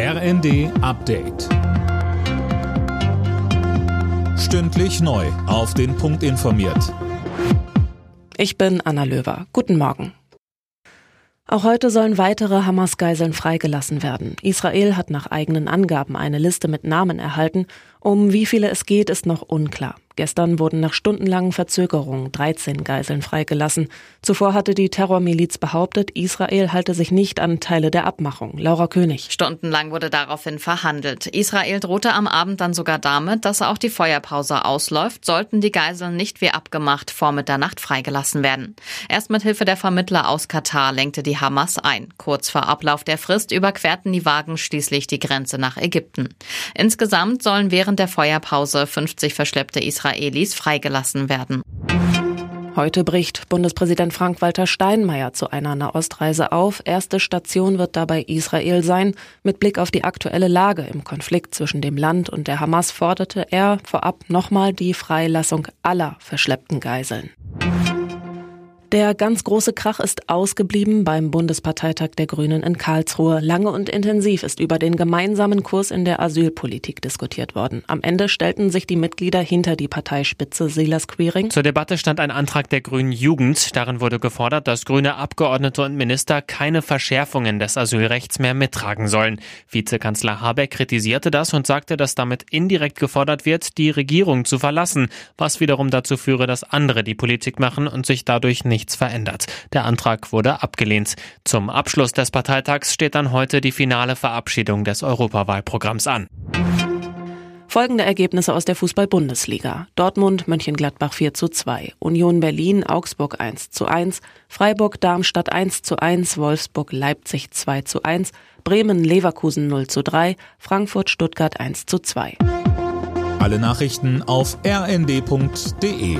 RND Update. Stündlich neu. Auf den Punkt informiert. Ich bin Anna Löwer. Guten Morgen. Auch heute sollen weitere Hamas-Geiseln freigelassen werden. Israel hat nach eigenen Angaben eine Liste mit Namen erhalten. Um wie viele es geht, ist noch unklar. Gestern wurden nach stundenlangen Verzögerungen 13 Geiseln freigelassen. Zuvor hatte die Terrormiliz behauptet, Israel halte sich nicht an Teile der Abmachung. Laura König. Stundenlang wurde daraufhin verhandelt. Israel drohte am Abend dann sogar damit, dass auch die Feuerpause ausläuft, sollten die Geiseln nicht wie abgemacht vor Mitternacht freigelassen werden. Erst mit Hilfe der Vermittler aus Katar lenkte die Hamas ein. Kurz vor Ablauf der Frist überquerten die Wagen schließlich die Grenze nach Ägypten. Insgesamt sollen während der Feuerpause 50 verschleppte Israelis Israelis freigelassen werden. Heute bricht Bundespräsident Frank-Walter Steinmeier zu einer Nahostreise auf. Erste Station wird dabei Israel sein. Mit Blick auf die aktuelle Lage im Konflikt zwischen dem Land und der Hamas forderte er vorab nochmal die Freilassung aller verschleppten Geiseln. Der ganz große Krach ist ausgeblieben beim Bundesparteitag der Grünen in Karlsruhe. Lange und intensiv ist über den gemeinsamen Kurs in der Asylpolitik diskutiert worden. Am Ende stellten sich die Mitglieder hinter die Parteispitze Silas Queering. Zur Debatte stand ein Antrag der Grünen Jugend. Darin wurde gefordert, dass grüne Abgeordnete und Minister keine Verschärfungen des Asylrechts mehr mittragen sollen. Vizekanzler Habeck kritisierte das und sagte, dass damit indirekt gefordert wird, die Regierung zu verlassen, was wiederum dazu führe, dass andere die Politik machen und sich dadurch nicht nichts verändert. Der Antrag wurde abgelehnt. Zum Abschluss des Parteitags steht dann heute die finale Verabschiedung des Europawahlprogramms an. Folgende Ergebnisse aus der Fußball-Bundesliga. Dortmund, Mönchengladbach 4 zu 2, Union Berlin, Augsburg 1 zu 1, Freiburg, Darmstadt 1 zu 1, Wolfsburg, Leipzig 2 zu 1, Bremen, Leverkusen 0 zu 3, Frankfurt, Stuttgart 1 zu 2. Alle Nachrichten auf rnd.de